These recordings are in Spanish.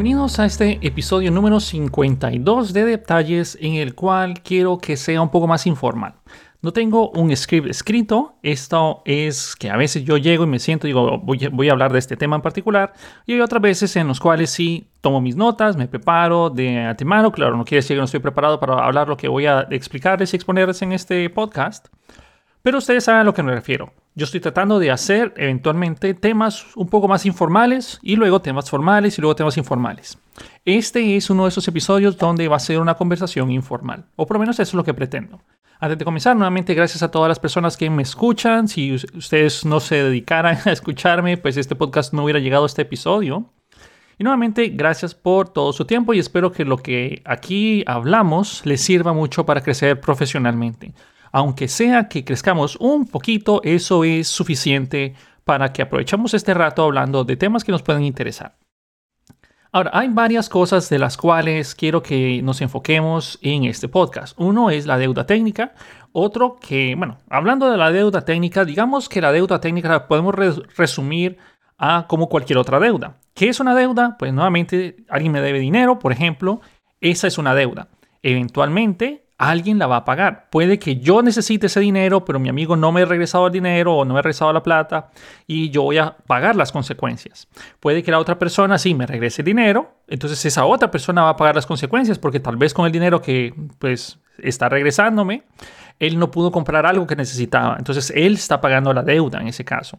Bienvenidos a este episodio número 52 de detalles en el cual quiero que sea un poco más informal. No tengo un script escrito, esto es que a veces yo llego y me siento y digo voy, voy a hablar de este tema en particular y hay otras veces en las cuales sí tomo mis notas, me preparo de antemano, claro, no quiere decir que no estoy preparado para hablar lo que voy a explicarles y exponerles en este podcast, pero ustedes saben a lo que me refiero. Yo estoy tratando de hacer eventualmente temas un poco más informales y luego temas formales y luego temas informales. Este es uno de esos episodios donde va a ser una conversación informal, o por lo menos eso es lo que pretendo. Antes de comenzar, nuevamente gracias a todas las personas que me escuchan. Si ustedes no se dedicaran a escucharme, pues este podcast no hubiera llegado a este episodio. Y nuevamente, gracias por todo su tiempo y espero que lo que aquí hablamos les sirva mucho para crecer profesionalmente. Aunque sea que crezcamos un poquito, eso es suficiente para que aprovechemos este rato hablando de temas que nos pueden interesar. Ahora, hay varias cosas de las cuales quiero que nos enfoquemos en este podcast. Uno es la deuda técnica, otro que, bueno, hablando de la deuda técnica, digamos que la deuda técnica la podemos resumir a como cualquier otra deuda. ¿Qué es una deuda? Pues nuevamente alguien me debe dinero, por ejemplo, esa es una deuda. Eventualmente alguien la va a pagar. Puede que yo necesite ese dinero, pero mi amigo no me ha regresado el dinero o no me ha regresado la plata y yo voy a pagar las consecuencias. Puede que la otra persona sí me regrese el dinero, entonces esa otra persona va a pagar las consecuencias porque tal vez con el dinero que pues está regresándome, él no pudo comprar algo que necesitaba. Entonces él está pagando la deuda en ese caso.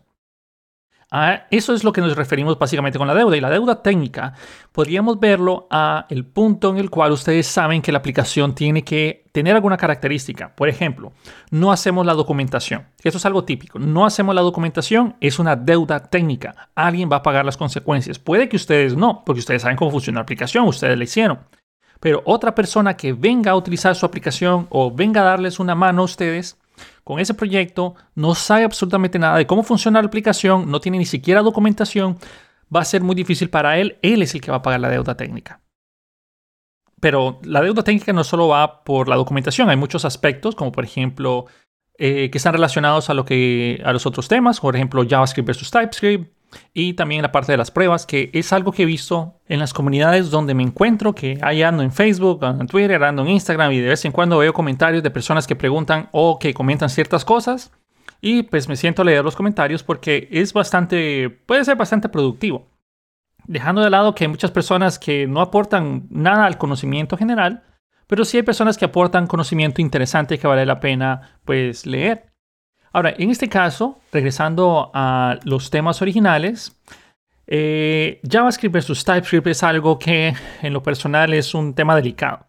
A eso es lo que nos referimos básicamente con la deuda. Y la deuda técnica podríamos verlo a el punto en el cual ustedes saben que la aplicación tiene que tener alguna característica. Por ejemplo, no hacemos la documentación. Eso es algo típico. No hacemos la documentación, es una deuda técnica. Alguien va a pagar las consecuencias. Puede que ustedes no, porque ustedes saben cómo funciona la aplicación, ustedes la hicieron. Pero otra persona que venga a utilizar su aplicación o venga a darles una mano a ustedes, con ese proyecto, no sabe absolutamente nada de cómo funciona la aplicación, no tiene ni siquiera documentación, va a ser muy difícil para él, él es el que va a pagar la deuda técnica. Pero la deuda técnica no solo va por la documentación, hay muchos aspectos, como por ejemplo, eh, que están relacionados a, lo que, a los otros temas, por ejemplo, JavaScript versus TypeScript, y también la parte de las pruebas, que es algo que he visto en las comunidades donde me encuentro, que hay ando en Facebook, ando en Twitter, ando en Instagram y de vez en cuando veo comentarios de personas que preguntan o que comentan ciertas cosas. Y pues me siento a leer los comentarios porque es bastante, puede ser bastante productivo. Dejando de lado que hay muchas personas que no aportan nada al conocimiento general, pero sí hay personas que aportan conocimiento interesante que vale la pena pues leer. Ahora, en este caso, regresando a los temas originales, eh, JavaScript versus TypeScript es algo que en lo personal es un tema delicado.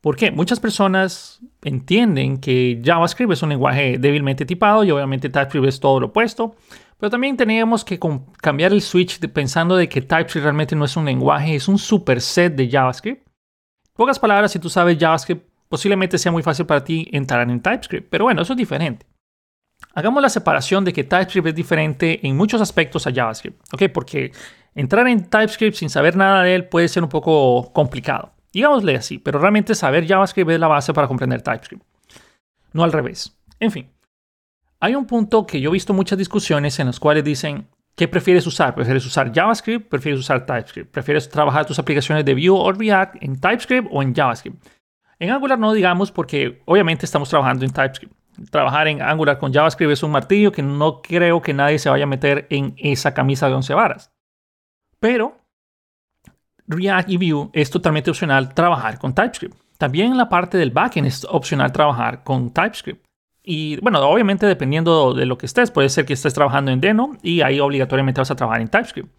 ¿Por qué? Muchas personas entienden que JavaScript es un lenguaje débilmente tipado y obviamente TypeScript es todo lo opuesto. Pero también teníamos que cambiar el switch pensando de que TypeScript realmente no es un lenguaje, es un superset de JavaScript. pocas palabras, si tú sabes JavaScript, posiblemente sea muy fácil para ti entrar en TypeScript. Pero bueno, eso es diferente. Hagamos la separación de que TypeScript es diferente en muchos aspectos a JavaScript, ¿ok? Porque entrar en TypeScript sin saber nada de él puede ser un poco complicado. Digámosle así, pero realmente saber JavaScript es la base para comprender TypeScript. No al revés. En fin, hay un punto que yo he visto muchas discusiones en las cuales dicen, ¿qué prefieres usar? ¿Prefieres usar JavaScript? ¿Prefieres usar TypeScript? ¿Prefieres trabajar tus aplicaciones de Vue o React en TypeScript o en JavaScript? En Angular no digamos porque obviamente estamos trabajando en TypeScript trabajar en Angular con JavaScript es un martillo que no creo que nadie se vaya a meter en esa camisa de once varas. Pero React y Vue es totalmente opcional trabajar con TypeScript. También la parte del backend es opcional trabajar con TypeScript. Y bueno, obviamente dependiendo de lo que estés, puede ser que estés trabajando en Deno y ahí obligatoriamente vas a trabajar en TypeScript.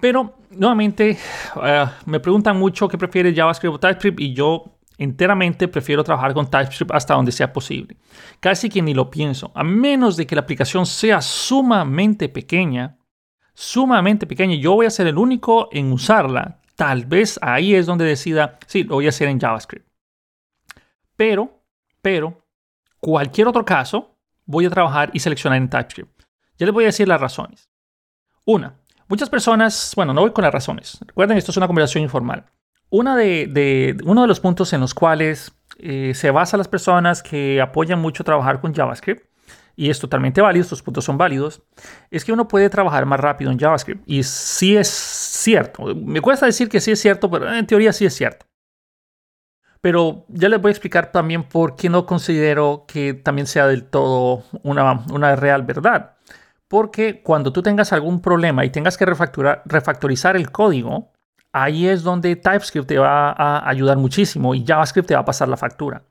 Pero nuevamente eh, me preguntan mucho qué prefieres JavaScript o TypeScript y yo enteramente prefiero trabajar con TypeScript hasta donde sea posible. Casi que ni lo pienso, a menos de que la aplicación sea sumamente pequeña, sumamente pequeña, yo voy a ser el único en usarla. Tal vez ahí es donde decida, sí, lo voy a hacer en JavaScript. Pero, pero, cualquier otro caso, voy a trabajar y seleccionar en TypeScript. Ya les voy a decir las razones. Una, muchas personas, bueno, no voy con las razones. Recuerden, esto es una conversación informal. Uno de los puntos en los cuales eh, se basa las personas que apoyan mucho trabajar con JavaScript y es totalmente válido, estos puntos son válidos, es que uno puede trabajar más rápido en JavaScript. Y sí es cierto. Me cuesta decir que sí es cierto, pero en teoría sí es cierto. Pero ya les voy a explicar también por qué no considero que también sea del todo una real verdad. Porque cuando tú tengas algún problema y tengas que refactorizar el código, ahí es donde TypeScript te va a ayudar muchísimo y JavaScript te va a pasar la factura.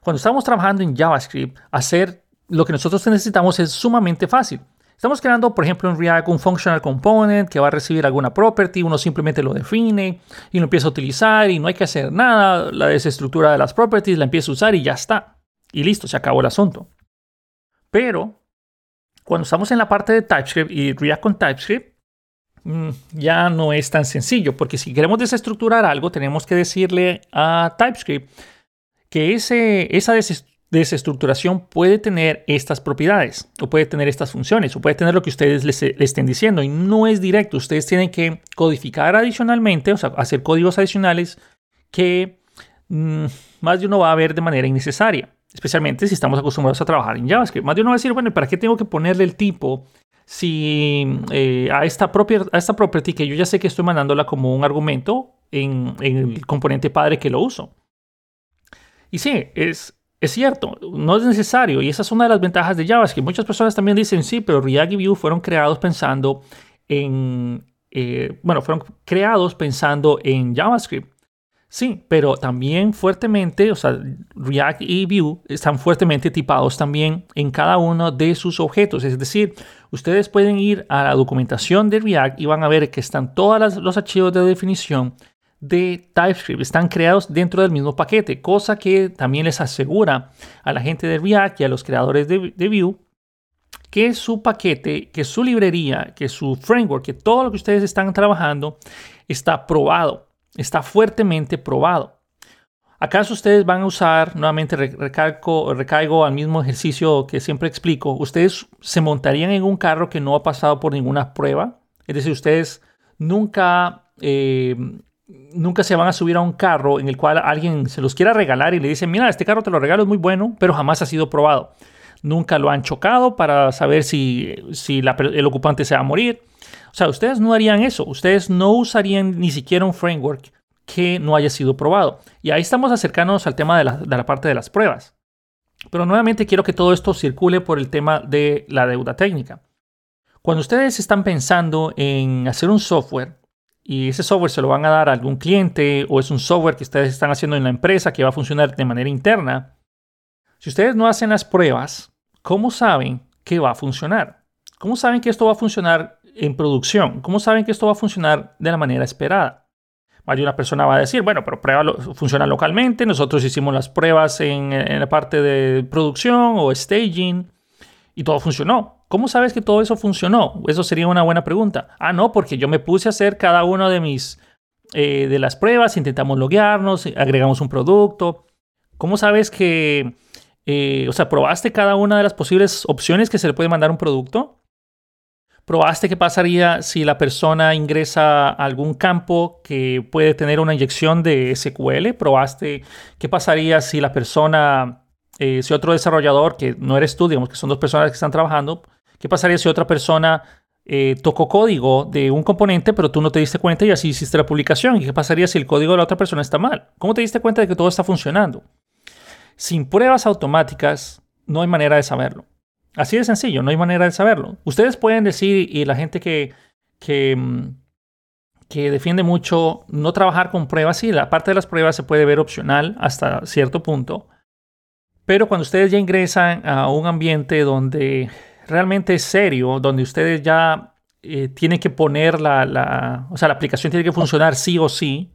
Cuando estamos trabajando en JavaScript, hacer lo que nosotros necesitamos es sumamente fácil. Estamos creando, por ejemplo, en React un functional component que va a recibir alguna property, uno simplemente lo define y lo empieza a utilizar y no hay que hacer nada, la desestructura de las properties la empieza a usar y ya está. Y listo, se acabó el asunto. Pero cuando estamos en la parte de TypeScript y React con TypeScript, ya no es tan sencillo, porque si queremos desestructurar algo, tenemos que decirle a TypeScript que ese, esa desestructuración puede tener estas propiedades, o puede tener estas funciones, o puede tener lo que ustedes le estén diciendo, y no es directo. Ustedes tienen que codificar adicionalmente, o sea, hacer códigos adicionales que mm, más de uno va a ver de manera innecesaria, especialmente si estamos acostumbrados a trabajar en JavaScript. Más de uno va a decir, bueno, ¿para qué tengo que ponerle el tipo si eh, a, esta propia, a esta property que yo ya sé que estoy mandándola como un argumento en, en el componente padre que lo uso? Y sí, es, es cierto, no es necesario y esa es una de las ventajas de JavaScript. Muchas personas también dicen, sí, pero React y Vue fueron creados pensando en, eh, bueno, fueron creados pensando en JavaScript. Sí, pero también fuertemente, o sea, React y Vue están fuertemente tipados también en cada uno de sus objetos. Es decir, ustedes pueden ir a la documentación de React y van a ver que están todos los archivos de definición de TypeScript están creados dentro del mismo paquete, cosa que también les asegura a la gente de React y a los creadores de, Vue que su paquete, que su librería, que su framework, que todo lo que ustedes están trabajando está probado, está fuertemente probado. ¿Acaso ustedes van a usar, nuevamente recalco, recaigo al mismo ejercicio que siempre explico, ustedes se montarían en un carro que no ha pasado por ninguna prueba? Es decir, ustedes nunca eh, nunca se van a subir a un carro en el cual alguien se los quiera regalar y le dice, mira, este carro te lo regalo, es muy bueno, pero jamás ha sido probado. Nunca lo han chocado para saber si, si el ocupante se va a morir. O sea, ustedes no harían eso. Ustedes no usarían ni siquiera un framework que no haya sido probado. Y ahí estamos acercándonos al tema de la, de la parte de las pruebas. Pero nuevamente quiero que todo esto circule por el tema de la deuda técnica. Cuando ustedes están pensando en hacer un software, y ese software se lo van a dar a algún cliente o es un software que ustedes están haciendo en la empresa que va a funcionar de manera interna, si ustedes no hacen las pruebas, ¿cómo saben que va a funcionar? ¿Cómo saben que esto va a funcionar en producción? ¿Cómo saben que esto va a funcionar de la manera esperada? Más una persona va a decir, bueno, pero prueba funciona localmente, nosotros hicimos las pruebas en, en la parte de producción o staging y todo funcionó. ¿Cómo sabes que todo eso funcionó? Eso sería una buena pregunta. Ah, no, porque yo me puse a hacer cada una de mis eh, de las pruebas, intentamos loguearnos, agregamos un producto. ¿Cómo sabes que, eh, o sea, probaste cada una de las posibles opciones que se le puede mandar un producto? ¿Probaste qué pasaría si la persona ingresa a algún campo que puede tener una inyección de SQL? ¿Probaste qué pasaría si la persona, eh, si otro desarrollador, que no eres tú, digamos que son dos personas que están trabajando, ¿Qué pasaría si otra persona eh, tocó código de un componente, pero tú no te diste cuenta y así hiciste la publicación? ¿Y qué pasaría si el código de la otra persona está mal? ¿Cómo te diste cuenta de que todo está funcionando? Sin pruebas automáticas, no hay manera de saberlo. Así de sencillo, no hay manera de saberlo. Ustedes pueden decir, y la gente que, mm, que defiende mucho no trabajar con pruebas, sí, la parte de las pruebas se puede ver opcional hasta cierto punto. Pero cuando ustedes ya ingresan a un ambiente donde realmente serio, donde ustedes ya eh, tienen que poner la, la, o sea, la aplicación tiene que funcionar sí o sí,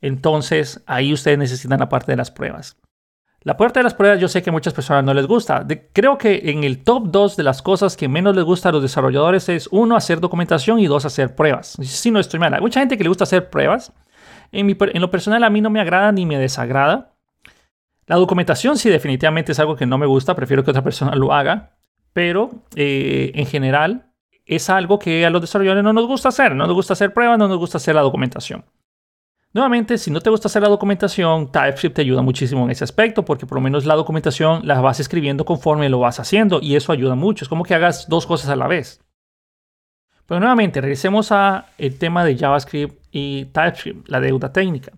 entonces ahí ustedes necesitan la parte de las pruebas. La parte de las pruebas yo sé que muchas personas no les gusta. creo que en el top 2 de las cosas que menos les gusta a los desarrolladores es uno, hacer documentación y dos, hacer pruebas. Si no estoy mal, hay mucha gente que le gusta hacer pruebas. En, en lo personal a mí no me agrada ni me desagrada. La documentación sí definitivamente es algo que no me gusta, prefiero que otra persona lo haga pero eh, en general es algo que a los desarrolladores no nos gusta hacer, no nos gusta hacer pruebas, no nos gusta hacer la documentación. Nuevamente, si no te gusta hacer la documentación, TypeScript te ayuda muchísimo en ese aspecto porque por lo menos la documentación la vas escribiendo conforme lo vas haciendo y eso ayuda mucho. Es como que hagas dos cosas a la vez. Pero nuevamente, regresemos al tema de JavaScript y TypeScript, la deuda técnica.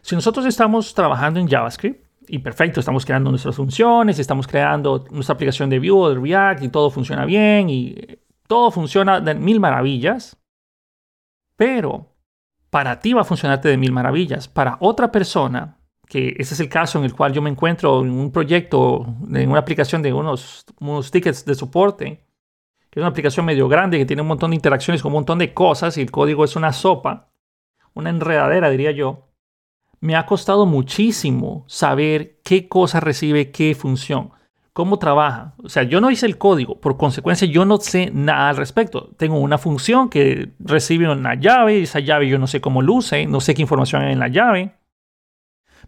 Si nosotros estamos trabajando en JavaScript, y perfecto, estamos creando nuestras funciones, estamos creando nuestra aplicación de Vue o de React y todo funciona bien y todo funciona de mil maravillas, pero para ti va a funcionarte de mil maravillas. Para otra persona, que ese es el caso en el cual yo me encuentro en un proyecto, en una aplicación de unos, unos tickets de soporte, que es una aplicación medio grande que tiene un montón de interacciones con un montón de cosas y el código es una sopa, una enredadera diría yo, me ha costado muchísimo saber qué cosa recibe qué función cómo trabaja. O sea, yo no hice el código, por consecuencia yo no sé nada al respecto. Tengo una función que recibe una llave, y esa llave yo no sé cómo luce, no sé qué información hay en la llave.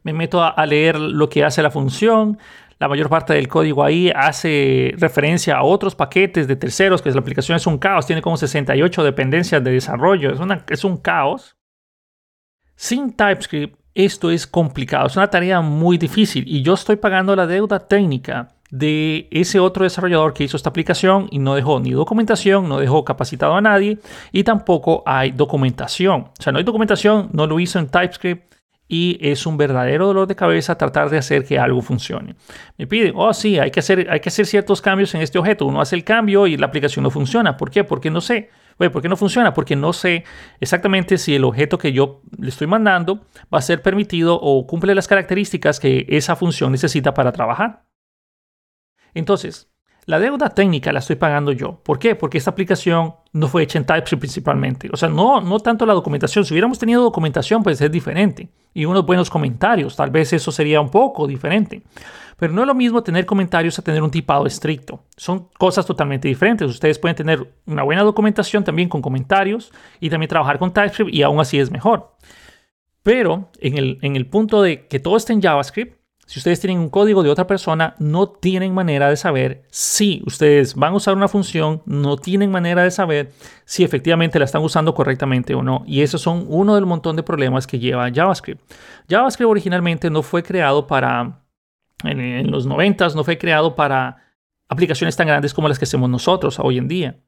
Me meto a, leer lo que hace la función. La mayor parte del código ahí hace referencia a otros paquetes de terceros, que la aplicación es un caos, tiene como 68 dependencias de desarrollo, es, es un caos. Sin TypeScript, esto es complicado, es una tarea muy difícil y yo estoy pagando la deuda técnica de ese otro desarrollador que hizo esta aplicación y no dejó ni documentación, no dejó capacitado a nadie y tampoco hay documentación. O sea, no hay documentación, no lo hizo en TypeScript y es un verdadero dolor de cabeza tratar de hacer que algo funcione. Me piden, oh sí, hay que hacer, hay que hacer ciertos cambios en este objeto. Uno hace el cambio y la aplicación no funciona. ¿Por qué? Porque no sé. ¿Por qué no funciona? Porque no sé exactamente si el objeto que yo le estoy mandando va a ser permitido o cumple las características que esa función necesita para trabajar. Entonces, la deuda técnica la estoy pagando yo. ¿Por qué? Porque esta aplicación no fue hecha en TypeScript principalmente. O sea, no, no tanto la documentación. Si hubiéramos tenido documentación, pues es diferente. Y unos buenos comentarios, tal vez eso sería un poco diferente. Pero no es lo mismo tener comentarios a tener un tipado estricto. Son cosas totalmente diferentes. Ustedes pueden tener una buena documentación también con comentarios y también trabajar con TypeScript y aún así es mejor. Pero en el, en el punto de que todo esté en JavaScript, si ustedes tienen un código de otra persona, no tienen manera de saber si ustedes van a usar una función, no tienen manera de saber si efectivamente la están usando correctamente o no. Y esos son uno del montón de problemas que lleva JavaScript. JavaScript originalmente no fue creado para, en, los 90 no fue creado para aplicaciones tan grandes como las que hacemos nosotros hoy en día.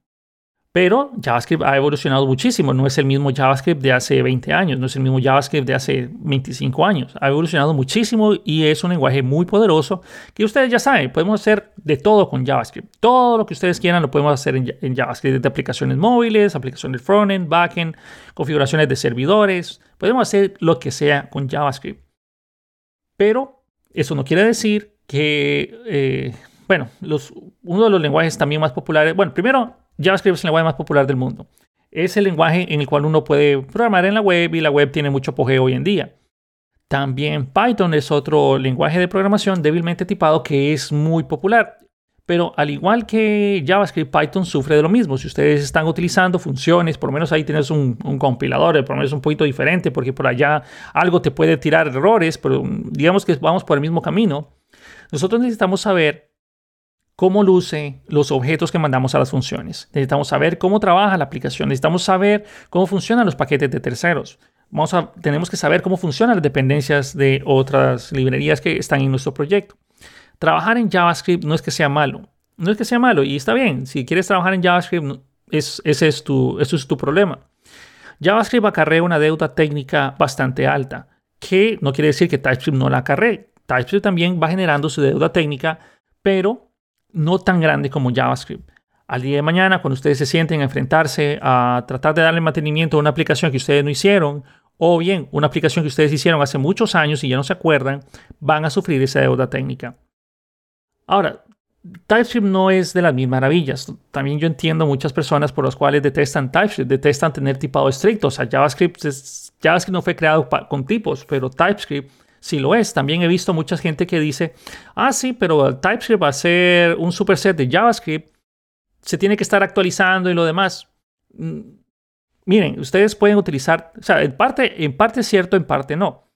Pero JavaScript ha evolucionado muchísimo. No es el mismo JavaScript de hace 20 años, no es el mismo JavaScript de hace 25 años. Ha evolucionado muchísimo y es un lenguaje muy poderoso que ustedes ya saben, podemos hacer de todo con JavaScript. Todo lo que ustedes quieran lo podemos hacer en, JavaScript, de aplicaciones móviles, aplicaciones frontend, backend, configuraciones de servidores. Podemos hacer lo que sea con JavaScript. Pero eso no quiere decir que, eh, bueno, los, uno de los lenguajes también más populares, bueno, primero JavaScript es el lenguaje más popular del mundo. Es el lenguaje en el cual uno puede programar en la web y la web tiene mucho apogeo hoy en día. También Python es otro lenguaje de programación débilmente tipado que es muy popular. Pero al igual que JavaScript, Python sufre de lo mismo. Si ustedes están utilizando funciones, por lo menos ahí tienes un, un, compilador, por lo menos un poquito diferente, porque por allá algo te puede tirar errores, pero digamos que vamos por el mismo camino. Nosotros necesitamos saber cómo luce los objetos que mandamos a las funciones. Necesitamos saber cómo trabaja la aplicación. Necesitamos saber cómo funcionan los paquetes de terceros. Tenemos que saber cómo funcionan las dependencias de otras librerías que están en nuestro proyecto. Trabajar en JavaScript no es que sea malo. No es que sea malo y está bien. Si quieres trabajar en JavaScript, es, ese es tu, es tu problema. JavaScript acarrea una deuda técnica bastante alta, que no quiere decir que TypeScript no la acarree. TypeScript también va generando su deuda técnica, pero no tan grande como JavaScript. Al día de mañana, cuando ustedes se sienten a enfrentarse a tratar de darle mantenimiento a una aplicación que ustedes no hicieron, o bien una aplicación que ustedes hicieron hace muchos años y ya no se acuerdan, van a sufrir esa deuda técnica. Ahora, TypeScript no es de las mil maravillas. También yo entiendo muchas personas por las cuales detestan TypeScript, detestan tener tipado estricto. O sea, JavaScript, JavaScript no fue creado con tipos, pero TypeScript si lo es. También he visto mucha gente que dice, ah, sí, pero TypeScript va a ser un superset de JavaScript, se tiene que estar actualizando y lo demás. Mm, miren, ustedes pueden utilizar, o sea, en parte, en parte es cierto, en parte no.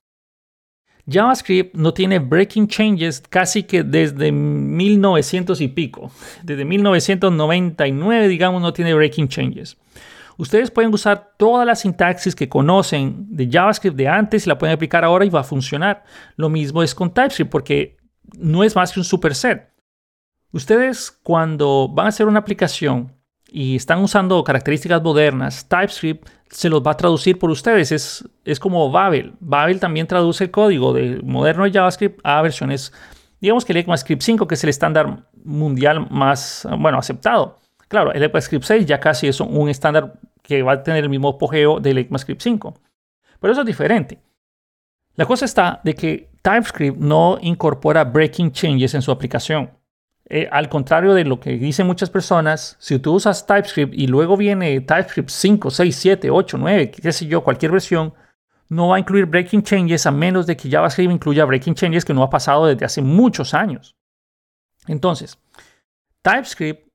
JavaScript no tiene breaking changes casi que desde 1900 y pico. Desde 1999, digamos, no tiene breaking changes. Ustedes pueden usar toda la sintaxis que conocen de JavaScript de antes y la pueden aplicar ahora y va a funcionar. Lo mismo es con TypeScript porque no es más que un superset. Ustedes cuando van a hacer una aplicación y están usando características modernas, TypeScript se los va a traducir por ustedes. Es, es como Babel. Babel también traduce el código de moderno de JavaScript a versiones, digamos que el ECMAScript 5, que es el estándar mundial más, bueno, aceptado. Claro, el ECMAScript 6 ya casi es un estándar que va a tener el mismo apogeo del ECMAScript 5. Pero eso es diferente. La cosa está de que TypeScript no incorpora breaking changes en su aplicación. Eh, al contrario de lo que dicen muchas personas, si tú usas TypeScript y luego viene TypeScript 5, 6, 7, 8, 9, qué sé yo, cualquier versión, no va a incluir breaking changes a menos de que JavaScript incluya breaking changes que no ha pasado desde hace muchos años. Entonces, TypeScript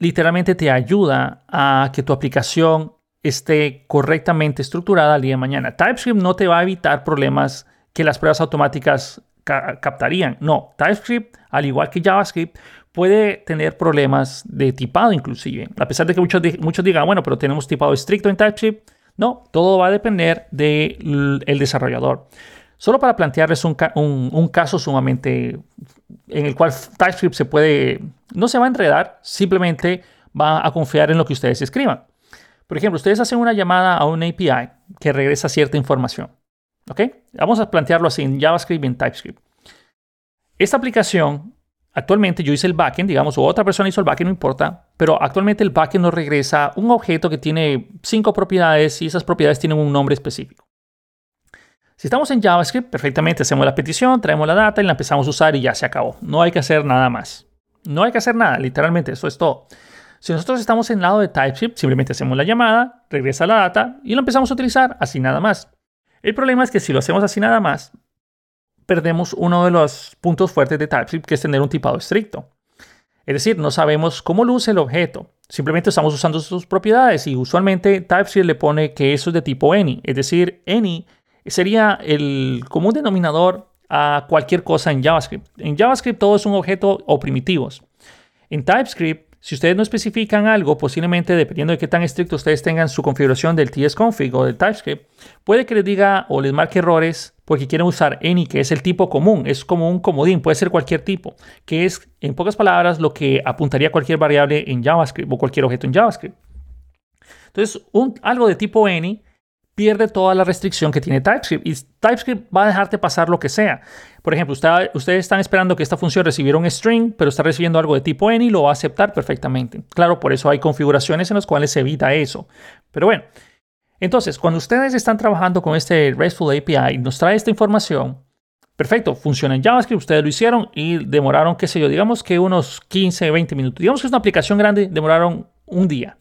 literalmente te ayuda a que tu aplicación esté correctamente estructurada al día de mañana. TypeScript no te va a evitar problemas que las pruebas automáticas captarían. No, TypeScript, al igual que JavaScript, puede tener problemas de tipado inclusive. A pesar de que muchos, muchos digan, bueno, pero tenemos tipado estricto en TypeScript. No, todo va a depender del desarrollador. Solo para plantearles un, un, caso sumamente en el cual TypeScript se puede, no se va a enredar, simplemente va a confiar en lo que ustedes escriban. Por ejemplo, ustedes hacen una llamada a un API que regresa cierta información. ¿Ok? Vamos a plantearlo así en JavaScript y en TypeScript. Esta aplicación, actualmente yo hice el backend, digamos, o otra persona hizo el backend, no importa, pero actualmente el backend nos regresa un objeto que tiene cinco propiedades y esas propiedades tienen un nombre específico. Si estamos en JavaScript, perfectamente hacemos la petición, traemos la data y la empezamos a usar y ya se acabó. No hay que hacer nada más. No hay que hacer nada, literalmente, eso es todo. Si nosotros estamos en el lado de TypeScript, simplemente hacemos la llamada, regresa la data y lo empezamos a utilizar así nada más. El problema es que si lo hacemos así nada más, perdemos uno de los puntos fuertes de TypeScript, que es tener un tipado estricto. Es decir, no sabemos cómo luce el objeto. Simplemente estamos usando sus propiedades y usualmente TypeScript le pone que eso es de tipo any. Es decir, any sería el común denominador a cualquier cosa en JavaScript. En JavaScript todo es un objeto o primitivos. En TypeScript si ustedes no especifican algo, posiblemente dependiendo de qué tan estricto ustedes tengan su configuración del tsconfig o del TypeScript, puede que les diga o les marque errores porque quieren usar any, que es el tipo común, es como un comodín, puede ser cualquier tipo, que es, en pocas palabras, lo que apuntaría cualquier variable en JavaScript o cualquier objeto en JavaScript. Entonces, algo de tipo any pierde toda la restricción que tiene TypeScript y TypeScript va a dejarte pasar lo que sea. Por ejemplo, ustedes están esperando que esta función recibiera un string, pero está recibiendo algo de tipo any y lo va a aceptar perfectamente. Claro, por eso hay configuraciones en las cuales se evita eso. Pero bueno, entonces, cuando ustedes están trabajando con este RESTful API y nos trae esta información, perfecto, funciona en JavaScript, ustedes lo hicieron y demoraron, qué sé yo, digamos que unos 15, 20 minutos. Digamos que es una aplicación grande, demoraron un día.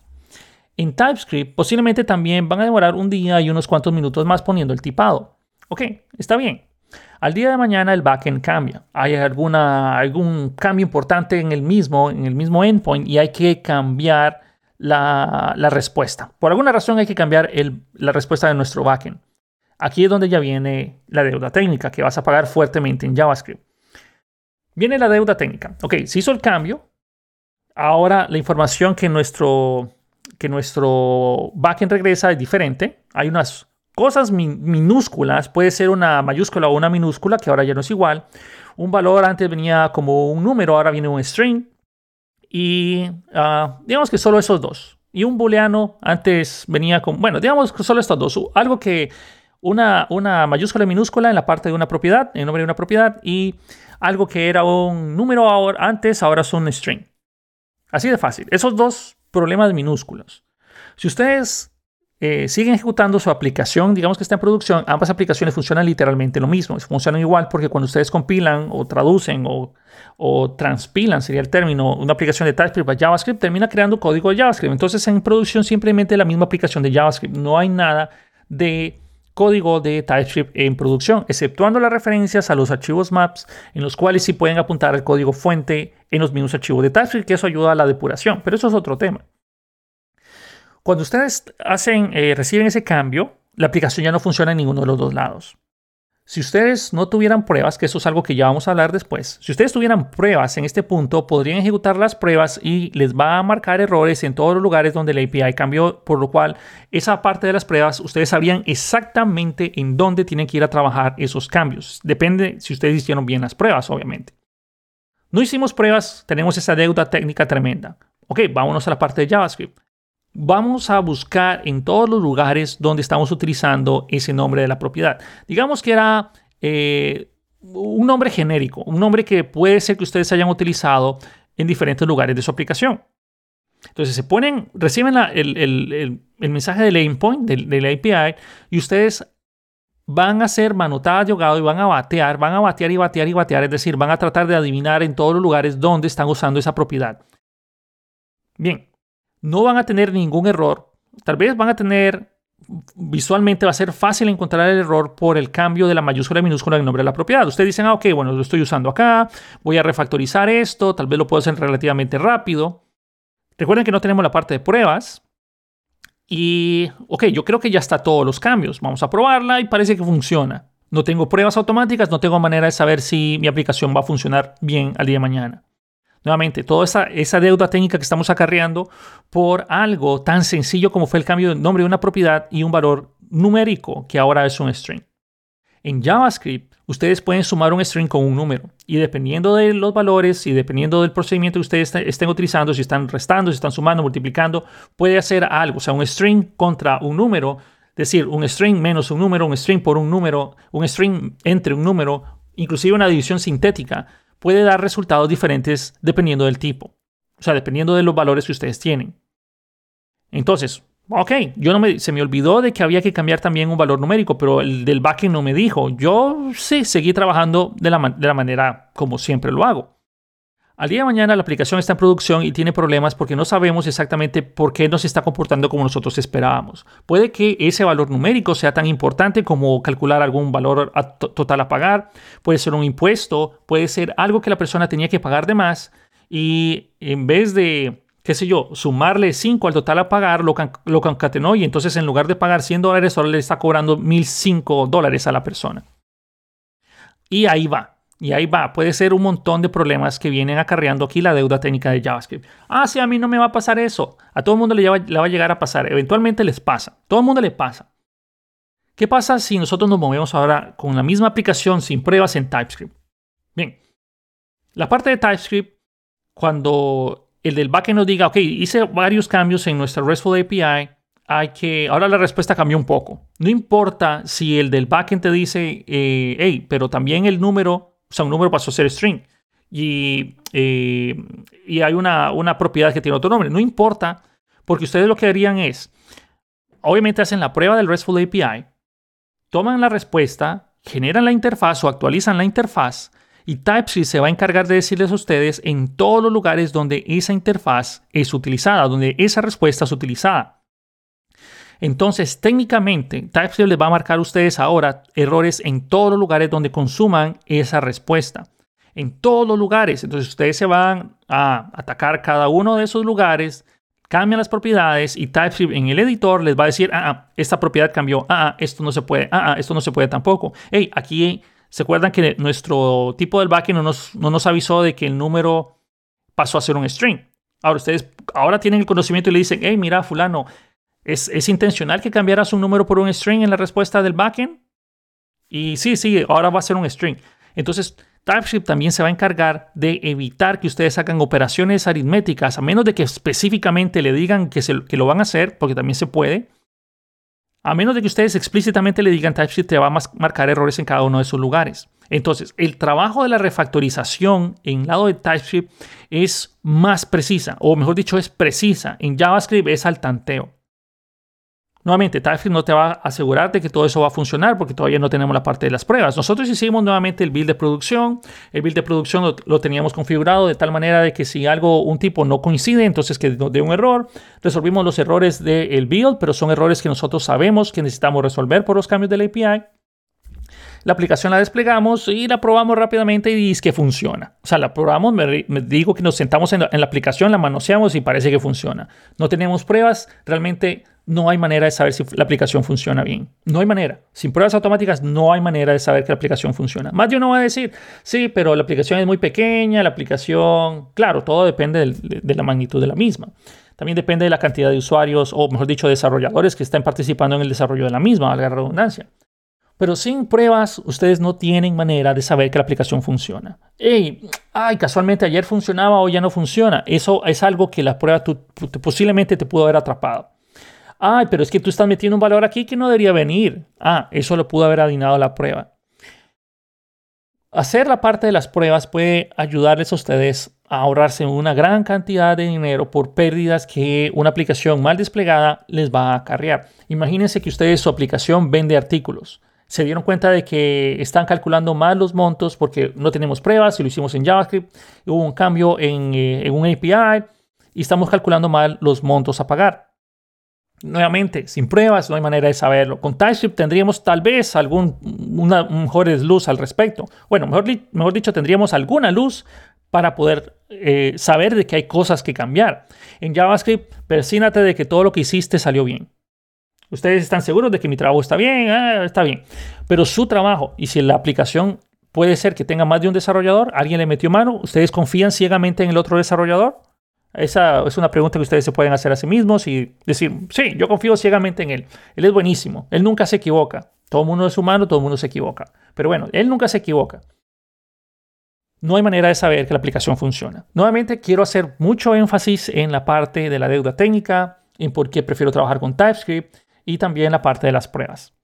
En TypeScript posiblemente también van a demorar un día y unos cuantos minutos más poniendo el tipado. Ok, está bien. Al día de mañana el backend cambia. Hay alguna, algún cambio importante en el mismo, en el mismo endpoint y hay que cambiar la, respuesta. Por alguna razón hay que cambiar la respuesta de nuestro backend. Aquí es donde ya viene la deuda técnica que vas a pagar fuertemente en JavaScript. Viene la deuda técnica. Ok, se hizo el cambio. Ahora la información que nuestro que nuestro backend regresa es diferente. Hay unas cosas minúsculas, puede ser una mayúscula o una minúscula, que ahora ya no es igual. Un valor antes venía como un número, ahora viene un string. Y ah, digamos que solo esos dos. Y un booleano antes venía con, bueno, digamos que solo estos dos. Algo que una, una mayúscula y minúscula en la parte de una propiedad, en el nombre de una propiedad, y algo que era un número ahora, antes, ahora es un string. Así de fácil. Esos dos problemas minúsculos. Si ustedes eh, siguen ejecutando su aplicación, digamos que está en producción, ambas aplicaciones funcionan literalmente lo mismo. Funcionan igual porque cuando ustedes compilan o traducen o, o transpilan, sería el término, una aplicación de TypeScript a JavaScript, termina creando código de JavaScript. Entonces en producción simplemente la misma aplicación de JavaScript. No hay nada de código de TypeScript en producción, exceptuando las referencias a los archivos maps, en los cuales sí pueden apuntar el código fuente en los mismos archivos de TypeScript, que eso ayuda a la depuración, pero eso es otro tema. Cuando ustedes hacen, eh, reciben ese cambio, la aplicación ya no funciona en ninguno de los dos lados. Si ustedes no tuvieran pruebas, que eso es algo que ya vamos a hablar después, si ustedes tuvieran pruebas en este punto, podrían ejecutar las pruebas y les va a marcar errores en todos los lugares donde la API cambió, por lo cual esa parte de las pruebas, ustedes sabrían exactamente en dónde tienen que ir a trabajar esos cambios. Depende si ustedes hicieron bien las pruebas, obviamente. No hicimos pruebas, tenemos esa deuda técnica tremenda. Ok, vámonos a la parte de JavaScript vamos a buscar en todos los lugares donde estamos utilizando ese nombre de la propiedad. Digamos que era eh, un nombre genérico, un nombre que puede ser que ustedes hayan utilizado en diferentes lugares de su aplicación. Entonces se ponen, reciben el, mensaje del endpoint, del, API, y ustedes van a hacer manotadas de ahogado y van a batear, van a batear y batear y batear, es decir, van a tratar de adivinar en todos los lugares donde están usando esa propiedad. Bien, no van a tener ningún error. Tal vez van a tener, visualmente va a ser fácil encontrar el error por el cambio de la mayúscula y minúscula en el nombre de la propiedad. Ustedes dicen, ah, ok, bueno, lo estoy usando acá, voy a refactorizar esto, tal vez lo puedo hacer relativamente rápido. Recuerden que no tenemos la parte de pruebas. Y, ok, yo creo que ya está todos los cambios. Vamos a probarla y parece que funciona. No tengo pruebas automáticas, no tengo manera de saber si mi aplicación va a funcionar bien al día de mañana. Nuevamente, toda esa, deuda técnica que estamos acarreando por algo tan sencillo como fue el cambio de nombre de una propiedad y un valor numérico que ahora es un string. En JavaScript, ustedes pueden sumar un string con un número y dependiendo de los valores y dependiendo del procedimiento que ustedes estén utilizando, si están restando, si están sumando, multiplicando, puede hacer algo. O sea, un string contra un número, decir, un string menos un número, un string por un número, un string entre un número, inclusive una división sintética puede dar resultados diferentes dependiendo del tipo. O sea, dependiendo de los valores que ustedes tienen. Entonces, ok, yo no me, se me olvidó de que había que cambiar también un valor numérico, pero el del backend no me dijo. Yo sí, seguí trabajando de la, de la manera como siempre lo hago. Al día de mañana la aplicación está en producción y tiene problemas porque no sabemos exactamente por qué no se está comportando como nosotros esperábamos. Puede que ese valor numérico sea tan importante como calcular algún valor total a pagar, puede ser un impuesto, puede ser algo que la persona tenía que pagar de más y en vez de, qué sé yo, sumarle 5 al total a pagar, lo, lo concatenó y entonces en lugar de pagar 100 dólares, ahora le está cobrando 1005 dólares a la persona. Y ahí va. Y ahí va, puede ser un montón de problemas que vienen acarreando aquí la deuda técnica de JavaScript. Ah, sí, a mí no me va a pasar eso. A todo el mundo le va, a llegar a pasar. Eventualmente les pasa. Todo el mundo le pasa. ¿Qué pasa si nosotros nos movemos ahora con la misma aplicación sin pruebas en TypeScript? Bien, la parte de TypeScript, cuando el del backend nos diga, ok, hice varios cambios en nuestra RESTful API, hay que, ahora la respuesta cambió un poco. No importa si el del backend te dice, eh, hey, pero también el número o sea, un número pasó a ser string. Y, eh, y hay una, una propiedad que tiene otro nombre. No importa, porque ustedes lo que harían es, obviamente hacen la prueba del RESTful API, toman la respuesta, generan la interfaz o actualizan la interfaz y TypeScript se va a encargar de decirles a ustedes en todos los lugares donde esa interfaz es utilizada, donde esa respuesta es utilizada. Entonces, técnicamente, TypeScript les va a marcar a ustedes ahora errores en todos los lugares donde consuman esa respuesta. En todos los lugares. Entonces, ustedes se van a atacar cada uno de esos lugares, cambian las propiedades y TypeScript en el editor les va a decir, ah, ah esta propiedad cambió, ah, ah, esto no se puede, ah, ah, esto no se puede tampoco. Hey, aquí se acuerdan que nuestro tipo del backend no nos, no nos avisó de que el número pasó a ser un string. Ahora ustedes ahora tienen el conocimiento y le dicen, hey, mira, fulano, ¿Es, intencional que cambiaras un número por un string en la respuesta del backend? Y sí, sí, ahora va a ser un string. Entonces, TypeScript también se va a encargar de evitar que ustedes hagan operaciones aritméticas, a menos de que específicamente le digan que, lo van a hacer, porque también se puede. A menos de que ustedes explícitamente le digan TypeScript te va a marcar errores en cada uno de sus lugares. Entonces, el trabajo de la refactorización en lado de TypeScript es más precisa, o mejor dicho, es precisa. En JavaScript es al tanteo. Nuevamente, TypeScript no te va a asegurar de que todo eso va a funcionar porque todavía no tenemos la parte de las pruebas. Nosotros hicimos nuevamente el build de producción. El build de producción lo, teníamos configurado de tal manera de que si algo, un tipo no coincide, entonces que nos dé un error. Resolvimos los errores del build, pero son errores que nosotros sabemos que necesitamos resolver por los cambios de la API. La aplicación la desplegamos y la probamos rápidamente y dice que funciona. O sea, la probamos, me, digo que nos sentamos en la, en la, aplicación, la manoseamos y parece que funciona. No tenemos pruebas, realmente no hay manera de saber si la aplicación funciona bien. No hay manera. Sin pruebas automáticas no hay manera de saber que la aplicación funciona. Más de uno va a decir, sí, pero la aplicación es muy pequeña, la aplicación, claro, todo depende de la magnitud de la misma. También depende de la cantidad de usuarios, o mejor dicho, desarrolladores que estén participando en el desarrollo de la misma, valga la redundancia. Pero sin pruebas, ustedes no tienen manera de saber que la aplicación funciona. Hey, ay, casualmente ayer funcionaba, o ya no funciona. Eso es algo que la prueba posiblemente te pudo haber atrapado. Ay, pero es que tú estás metiendo un valor aquí que no debería venir. Ah, eso lo pudo haber adivinado la prueba. Hacer la parte de las pruebas puede ayudarles a ustedes a ahorrarse una gran cantidad de dinero por pérdidas que una aplicación mal desplegada les va a acarrear. Imagínense que ustedes su aplicación vende artículos se dieron cuenta de que están calculando mal los montos porque no tenemos pruebas y lo hicimos en JavaScript. Hubo un cambio en, eh, un API y estamos calculando mal los montos a pagar. Nuevamente, sin pruebas no hay manera de saberlo. Con TypeScript tendríamos tal vez algún, una, luz al respecto. Bueno, mejor, mejor dicho, tendríamos alguna luz para poder eh, saber de que hay cosas que cambiar. En JavaScript, persínate de que todo lo que hiciste salió bien. Ustedes están seguros de que mi trabajo está bien, ah, está bien. Pero su trabajo, y si la aplicación puede ser que tenga más de un desarrollador, alguien le metió mano, ¿ustedes confían ciegamente en el otro desarrollador? Esa es una pregunta que ustedes se pueden hacer a sí mismos y decir, sí, yo confío ciegamente en él. Él es buenísimo, él nunca se equivoca. Todo el mundo es humano, todo el mundo se equivoca. Pero bueno, él nunca se equivoca. No hay manera de saber que la aplicación funciona. Nuevamente, quiero hacer mucho énfasis en la parte de la deuda técnica, en por qué prefiero trabajar con TypeScript y también la parte de las pruebas.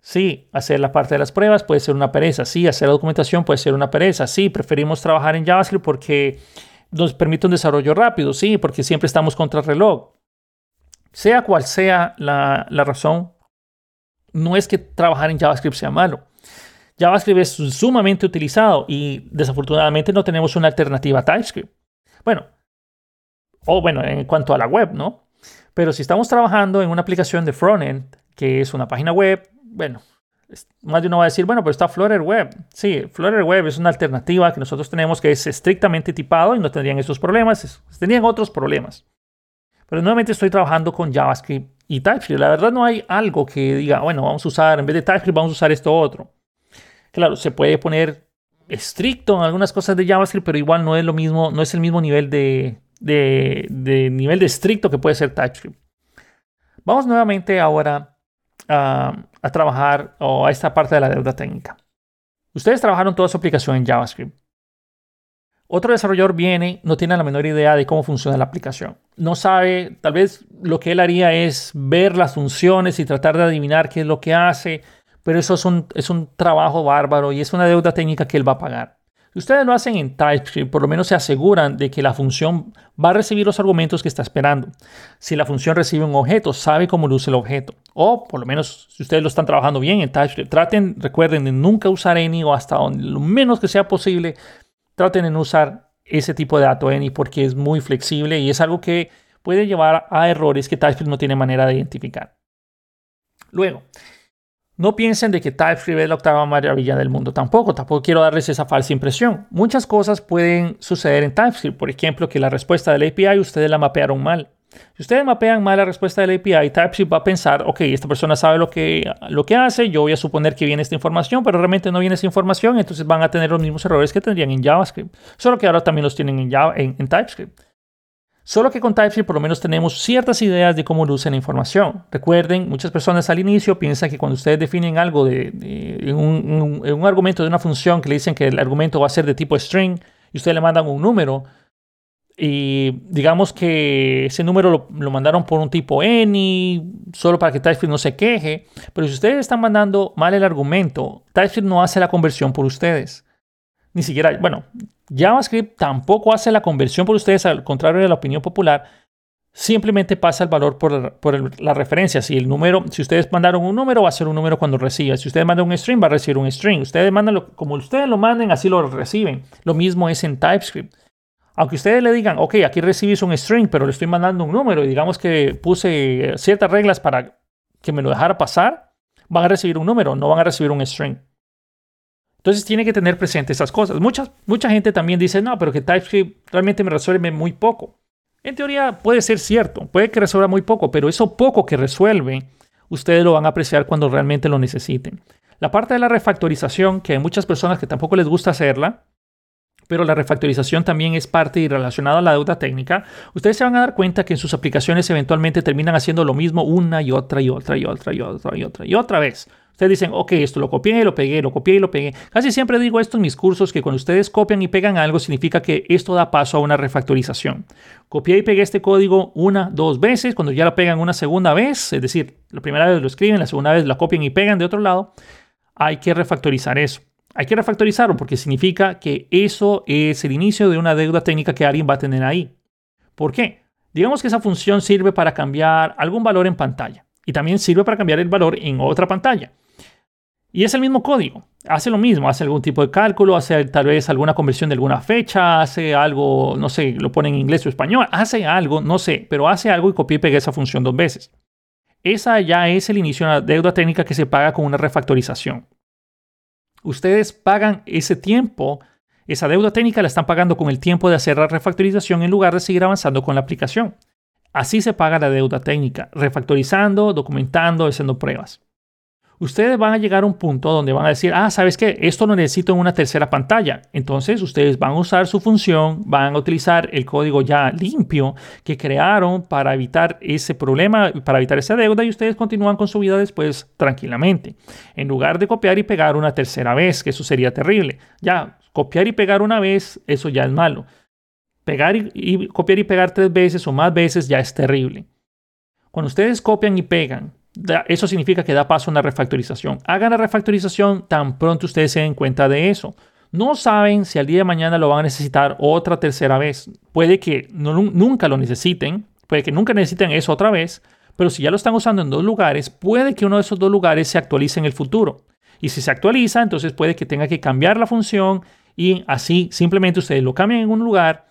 Sí, hacer la parte de las pruebas puede ser una pereza. Sí, hacer la documentación puede ser una pereza. Sí, preferimos trabajar en JavaScript porque nos permite un desarrollo rápido. Sí, porque siempre estamos contra el reloj. Sea cual sea la, la razón, no es que trabajar en JavaScript sea malo. JavaScript es sumamente utilizado y desafortunadamente no tenemos una alternativa a TypeScript. Bueno, o bueno, en cuanto a la web, ¿no? Pero si estamos trabajando en una aplicación de frontend, que es una página web, bueno, más de uno va a decir, bueno, pero está Flutter Web. Sí, Flutter Web es una alternativa que nosotros tenemos que es estrictamente tipado y no tendrían esos problemas, tendrían otros problemas. Pero nuevamente estoy trabajando con JavaScript y TypeScript. La verdad no hay algo que diga, bueno, vamos a usar, en vez de TypeScript vamos a usar esto otro. Claro, se puede poner estricto en algunas cosas de JavaScript, pero igual no es lo mismo, no es el mismo nivel de, de, nivel de estricto que puede ser TypeScript. Vamos nuevamente ahora a, trabajar o a esta parte de la deuda técnica. Ustedes trabajaron toda su aplicación en JavaScript. Otro desarrollador viene, no tiene la menor idea de cómo funciona la aplicación. No sabe, tal vez lo que él haría es ver las funciones y tratar de adivinar qué es lo que hace, pero eso es un, es un trabajo bárbaro y es una deuda técnica que él va a pagar. Ustedes lo hacen en TypeScript, por lo menos se aseguran de que la función va a recibir los argumentos que está esperando. Si la función recibe un objeto, sabe cómo luce el objeto. O por lo menos si ustedes lo están trabajando bien en TypeScript, traten, recuerden de nunca usar any o hasta lo menos que sea posible, traten de usar ese tipo de dato any porque es muy flexible y es algo que puede llevar a errores que TypeScript no tiene manera de identificar. Luego, no piensen de que TypeScript es la octava maravilla del mundo. Tampoco, tampoco quiero darles esa falsa impresión. Muchas cosas pueden suceder en TypeScript. Por ejemplo, que la respuesta del API ustedes la mapearon mal. Si ustedes mapean mal la respuesta del API, TypeScript va a pensar, ok, esta persona sabe lo que, lo que hace, yo voy a suponer que viene esta información, pero realmente no viene esa información, entonces van a tener los mismos errores que tendrían en JavaScript. Solo que ahora también los tienen en, Java, en TypeScript. Solo que con TypeScript por lo menos tenemos ciertas ideas de cómo luce la información. Recuerden, muchas personas al inicio piensan que cuando ustedes definen algo de, en, un, argumento de una función que le dicen que el argumento va a ser de tipo string y ustedes le mandan un número y digamos que ese número lo, lo mandaron por un tipo any solo para que TypeScript no se queje, pero si ustedes están mandando mal el argumento, TypeScript no hace la conversión por ustedes ni siquiera, bueno, JavaScript tampoco hace la conversión por ustedes, al contrario de la opinión popular, simplemente pasa el valor por, la referencia. Si el número, si ustedes mandaron un número, va a ser un número cuando reciba. Si ustedes mandan un string, va a recibir un string. Ustedes mandan como ustedes lo manden, así lo reciben. Lo mismo es en TypeScript. Aunque ustedes le digan, ok, aquí recibís un string, pero le estoy mandando un número y digamos que puse ciertas reglas para que me lo dejara pasar, van a recibir un número, no van a recibir un string. Entonces tiene que tener presente esas cosas. Mucha, mucha gente también dice, no, pero que TypeScript realmente me resuelve muy poco. En teoría puede ser cierto, puede que resuelva muy poco, pero eso poco que resuelve, ustedes lo van a apreciar cuando realmente lo necesiten. La parte de la refactorización, que hay muchas personas que tampoco les gusta hacerla, pero la refactorización también es parte y relacionada a la deuda técnica, ustedes se van a dar cuenta que en sus aplicaciones eventualmente terminan haciendo lo mismo una y otra y otra y otra y otra y otra y otra vez. Ustedes dicen, ok, esto lo copié, lo pegué, lo copié y lo pegué. Casi siempre digo esto en mis cursos, que cuando ustedes copian y pegan algo, significa que esto da paso a una refactorización. Copié y pegué este código una, dos veces, cuando ya lo pegan una segunda vez, es decir, la primera vez lo escriben, la segunda vez lo copian y pegan de otro lado, hay que refactorizar eso. Hay que refactorizarlo porque significa que eso es el inicio de una deuda técnica que alguien va a tener ahí. ¿Por qué? Digamos que esa función sirve para cambiar algún valor en pantalla y también sirve para cambiar el valor en otra pantalla. Y es el mismo código. Hace lo mismo, hace algún tipo de cálculo, hace tal vez alguna conversión de alguna fecha, hace algo, no sé, lo pone en inglés o español, hace algo, no sé, pero hace algo y copia y pega esa función dos veces. Esa ya es el inicio de una deuda técnica que se paga con una refactorización. Ustedes pagan ese tiempo, esa deuda técnica la están pagando con el tiempo de hacer la refactorización en lugar de seguir avanzando con la aplicación. Así se paga la deuda técnica, refactorizando, documentando, haciendo pruebas ustedes van a llegar a un punto donde van a decir, ah, ¿sabes qué? Esto lo necesito en una tercera pantalla. Entonces ustedes van a usar su función, van a utilizar el código ya limpio que crearon para evitar ese problema, para evitar esa deuda y ustedes continúan con su vida después tranquilamente. En lugar de copiar y pegar una tercera vez, que eso sería terrible. Ya, copiar y pegar una vez, eso ya es malo. Pegar y, copiar y pegar tres veces o más veces ya es terrible. Cuando ustedes copian y pegan eso significa que da paso a una refactorización. Hagan la refactorización tan pronto ustedes se den cuenta de eso. No saben si al día de mañana lo van a necesitar otra tercera vez. Puede que nunca lo necesiten, puede que nunca necesiten eso otra vez, pero si ya lo están usando en dos lugares, puede que uno de esos dos lugares se actualice en el futuro. Y si se actualiza, entonces puede que tenga que cambiar la función y así simplemente ustedes lo cambian en un lugar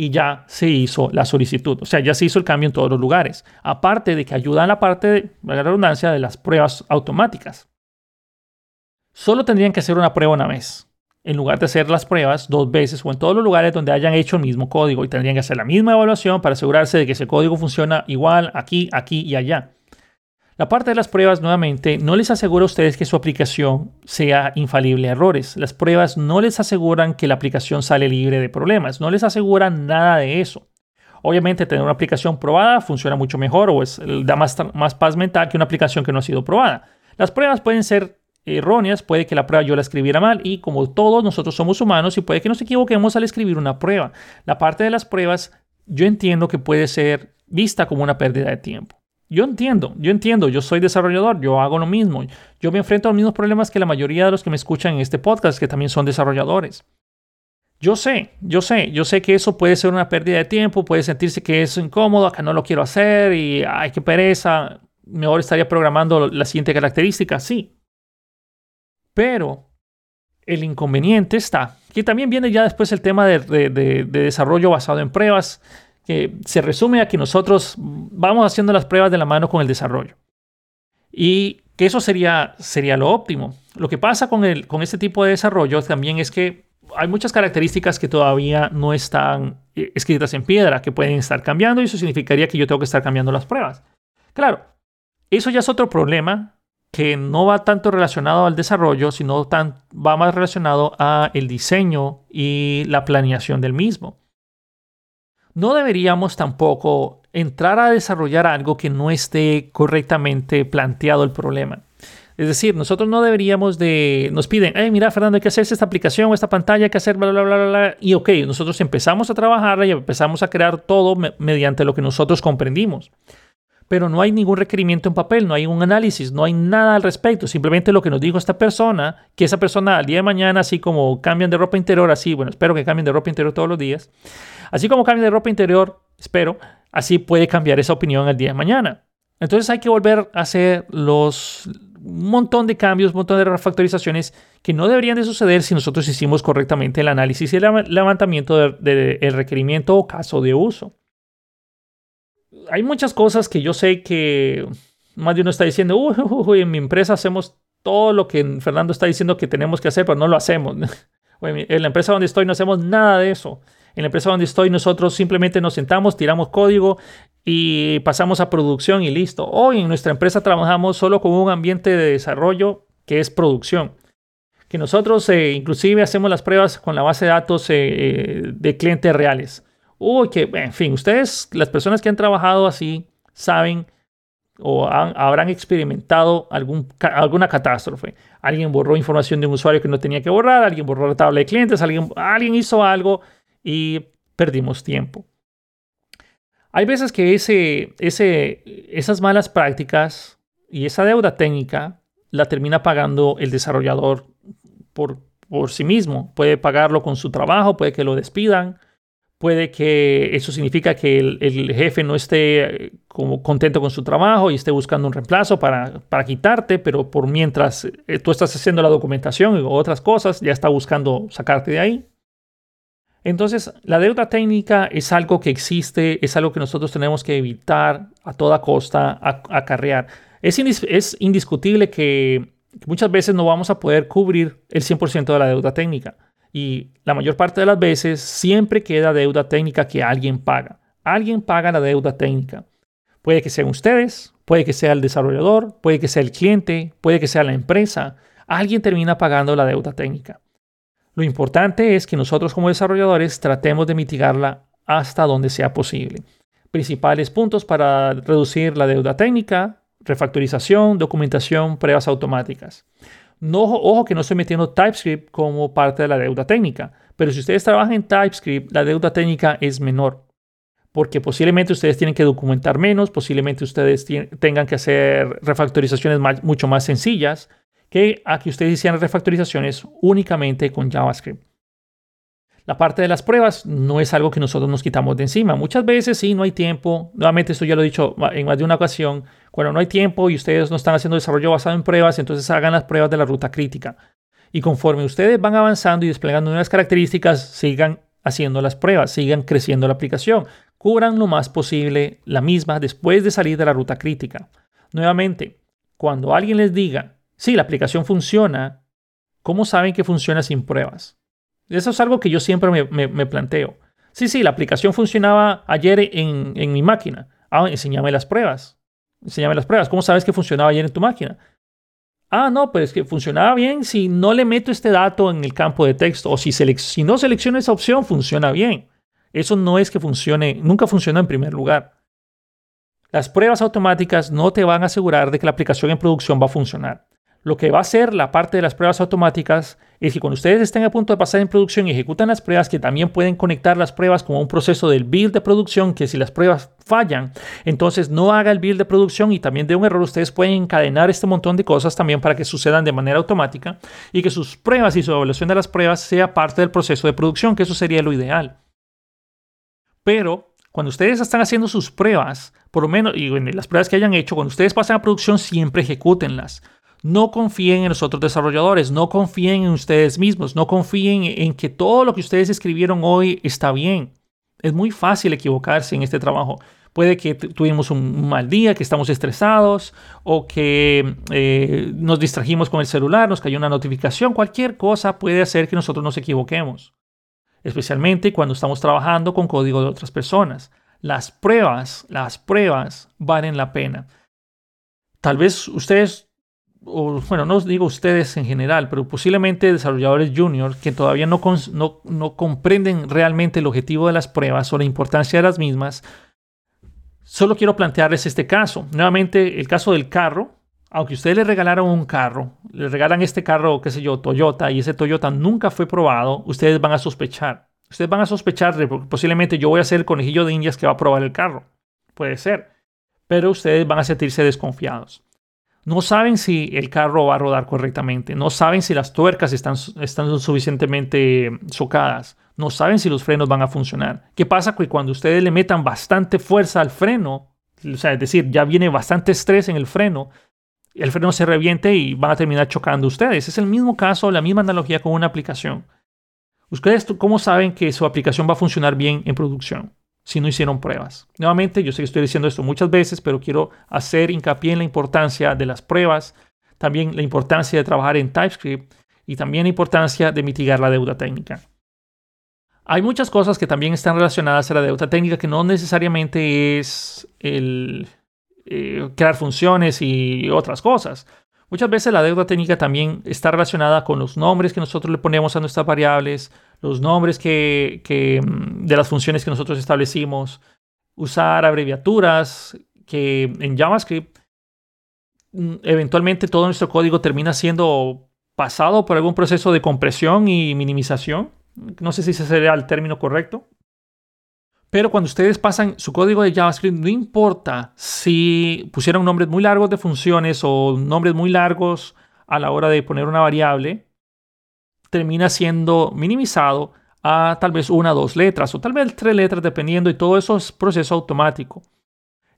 y ya se hizo la solicitud. O sea, ya se hizo el cambio en todos los lugares. Aparte de que ayuda en la parte de la redundancia de las pruebas automáticas. Solo tendrían que hacer una prueba una vez, en lugar de hacer las pruebas dos veces o en todos los lugares donde hayan hecho el mismo código y tendrían que hacer la misma evaluación para asegurarse de que ese código funciona igual aquí, aquí y allá. La parte de las pruebas, nuevamente, no les asegura a ustedes que su aplicación sea infalible a errores. Las pruebas no les aseguran que la aplicación sale libre de problemas. No les aseguran nada de eso. Obviamente, tener una aplicación probada funciona mucho mejor o es, da más, más paz mental que una aplicación que no ha sido probada. Las pruebas pueden ser erróneas, puede que la prueba yo la escribiera mal y como todos nosotros somos humanos y puede que nos equivoquemos al escribir una prueba. La parte de las pruebas yo entiendo que puede ser vista como una pérdida de tiempo. Yo entiendo, yo entiendo, yo soy desarrollador, yo hago lo mismo. Yo me enfrento a los mismos problemas que la mayoría de los que me escuchan en este podcast, que también son desarrolladores. Yo sé, yo sé, yo sé que eso puede ser una pérdida de tiempo, puede sentirse que es incómodo, que no lo quiero hacer y ay, qué pereza, mejor estaría programando la siguiente característica, sí. Pero el inconveniente está, que también viene ya después el tema de desarrollo basado en pruebas que se resume a que nosotros vamos haciendo las pruebas de la mano con el desarrollo. Y que eso sería, sería lo óptimo. Lo que pasa con, el, con este tipo de desarrollo también es que hay muchas características que todavía no están eh, escritas en piedra, que pueden estar cambiando y eso significaría que yo tengo que estar cambiando las pruebas. Claro, eso ya es otro problema que no va tanto relacionado al desarrollo, sino tan, va más relacionado a el diseño y la planeación del mismo no deberíamos tampoco entrar a desarrollar algo que no esté correctamente planteado el problema. Es decir, nosotros no deberíamos de... Nos piden, hey, mira, Fernando, hay que hacer esta aplicación esta pantalla, hay que hacer bla, bla, bla, bla, Y ok, nosotros empezamos a trabajarla y empezamos a crear todo mediante lo que nosotros comprendimos. Pero no hay ningún requerimiento en papel, no hay un análisis, no hay nada al respecto. Simplemente lo que nos dijo esta persona, que esa persona al día de mañana, así como cambian de ropa interior, así, bueno, espero que cambien de ropa interior todos los días Así como cambia de ropa interior, espero, así puede cambiar esa opinión el día de mañana. Entonces hay que volver a hacer los un montón de cambios, un montón de refactorizaciones que no deberían de suceder si nosotros hicimos correctamente el análisis y el levantamiento del requerimiento o caso de uso. Hay muchas cosas que yo sé que más de uno está diciendo, uy, en mi empresa hacemos todo lo que Fernando está diciendo que tenemos que hacer, pero no lo hacemos. en la empresa donde estoy no hacemos nada de eso. En la empresa donde estoy, nosotros simplemente nos sentamos, tiramos código y pasamos a producción y listo. Hoy en nuestra empresa trabajamos solo con un ambiente de desarrollo que es producción. Que nosotros eh, inclusive hacemos las pruebas con la base de datos eh, eh, de clientes reales. Uy, que, en fin, ustedes, las personas que han trabajado así, saben o habrán experimentado algún, alguna catástrofe. Alguien borró información de un usuario que no tenía que borrar, alguien borró la tabla de clientes, alguien, alguien hizo algo y perdimos tiempo. Hay veces que ese, ese, esas malas prácticas y esa deuda técnica la termina pagando el desarrollador por, por sí mismo. Puede pagarlo con su trabajo, puede que lo despidan, puede que eso significa que el, jefe no esté eh, como contento con su trabajo y esté buscando un reemplazo para, para quitarte, pero por mientras eh, tú estás haciendo la documentación y otras cosas, ya está buscando sacarte de ahí. Entonces, la deuda técnica es algo que existe, es algo que nosotros tenemos que evitar a toda costa acarrear. Es, es indiscutible que muchas veces no vamos a poder cubrir el 100% de la deuda técnica y la mayor parte de las veces siempre queda deuda técnica que alguien paga. Alguien paga la deuda técnica. Puede que sean ustedes, puede que sea el desarrollador, puede que sea el cliente, puede que sea la empresa. Alguien termina pagando la deuda técnica. Lo importante es que nosotros como desarrolladores tratemos de mitigarla hasta donde sea posible. Principales puntos para reducir la deuda técnica, refactorización, documentación, pruebas automáticas. No, ojo que no estoy metiendo TypeScript como parte de la deuda técnica, pero si ustedes trabajan en TypeScript, la deuda técnica es menor, porque posiblemente ustedes tienen que documentar menos, posiblemente ustedes tengan que hacer refactorizaciones mucho más sencillas que a que ustedes hicieran refactorizaciones únicamente con JavaScript. La parte de las pruebas no es algo que nosotros nos quitamos de encima. Muchas veces sí, no hay tiempo. Nuevamente, esto ya lo he dicho en más de una ocasión. Cuando no hay tiempo y ustedes no están haciendo desarrollo basado en pruebas, entonces hagan las pruebas de la ruta crítica. Y conforme ustedes van avanzando y desplegando nuevas características, sigan haciendo las pruebas, sigan creciendo la aplicación. Cubran lo más posible la misma después de salir de la ruta crítica. Nuevamente, cuando alguien les diga, sí, la aplicación funciona, ¿cómo saben que funciona sin pruebas? Eso es algo que yo siempre me, planteo. Sí, sí, la aplicación funcionaba ayer en, mi máquina. Ah, enséñame las pruebas. Enséñame las pruebas. ¿Cómo sabes que funcionaba ayer en tu máquina? Ah, no, pues que funcionaba bien si no le meto este dato en el campo de texto o si, si no selecciono esa opción, funciona bien. Eso no es que funcione, nunca funciona en primer lugar. Las pruebas automáticas no te van a asegurar de que la aplicación en producción va a funcionar. Lo que va a hacer la parte de las pruebas automáticas es que cuando ustedes estén a punto de pasar en producción y ejecutan las pruebas, que también pueden conectar las pruebas como un proceso del build de producción, que si las pruebas fallan, entonces no haga el build de producción y también de un error, ustedes pueden encadenar este montón de cosas también para que sucedan de manera automática y que sus pruebas y su evaluación de las pruebas sea parte del proceso de producción, que eso sería lo ideal. Pero cuando ustedes están haciendo sus pruebas, por lo menos, y las pruebas que hayan hecho, cuando ustedes pasan a producción, siempre ejecútenlas. No confíen en los otros desarrolladores, no confíen en ustedes mismos, no confíen en que todo lo que ustedes escribieron hoy está bien. Es muy fácil equivocarse en este trabajo. Puede que tuvimos un mal día, que estamos estresados o que eh, nos distrajimos con el celular, nos cayó una notificación, cualquier cosa puede hacer que nosotros nos equivoquemos, especialmente cuando estamos trabajando con código de otras personas. Las pruebas, las pruebas valen la pena. Tal vez ustedes bueno, no os digo ustedes en general, pero posiblemente desarrolladores junior que todavía no, no, comprenden realmente el objetivo de las pruebas o la importancia de las mismas, solo quiero plantearles este caso. Nuevamente, el caso del carro. Aunque ustedes le regalaron un carro, le regalan este carro, qué sé yo, Toyota, y ese Toyota nunca fue probado, ustedes van a sospechar. Ustedes van a sospechar de posiblemente yo voy a ser el conejillo de indias que va a probar el carro. Puede ser. Pero ustedes van a sentirse desconfiados. No saben si el carro va a rodar correctamente, no saben si las tuercas están, suficientemente socadas, no saben si los frenos van a funcionar. ¿Qué pasa cuando ustedes le metan bastante fuerza al freno? O sea, es decir, ya viene bastante estrés en el freno, el freno se reviente y van a terminar chocando ustedes. Es el mismo caso, la misma analogía con una aplicación. ¿Ustedes cómo saben que su aplicación va a funcionar bien en producción? Si no hicieron pruebas. Nuevamente, yo sé que estoy diciendo esto muchas veces, pero quiero hacer hincapié en la importancia de las pruebas, también la importancia de trabajar en TypeScript y también la importancia de mitigar la deuda técnica. Hay muchas cosas que también están relacionadas a la deuda técnica que no necesariamente es el eh, crear funciones y otras cosas. Muchas veces la deuda técnica también está relacionada con los nombres que nosotros le ponemos a nuestras variables, los nombres que, mm, de las funciones que nosotros establecimos, usar abreviaturas que en JavaScript mm, eventualmente todo nuestro código termina siendo pasado por algún proceso de compresión y minimización. No sé si ese sería el término correcto. Pero cuando ustedes pasan su código de JavaScript, no importa si pusieron nombres muy largos de funciones o nombres muy largos a la hora de poner una variable, termina siendo minimizado a tal vez una o dos letras o tal vez tres letras dependiendo y todo eso es proceso automático.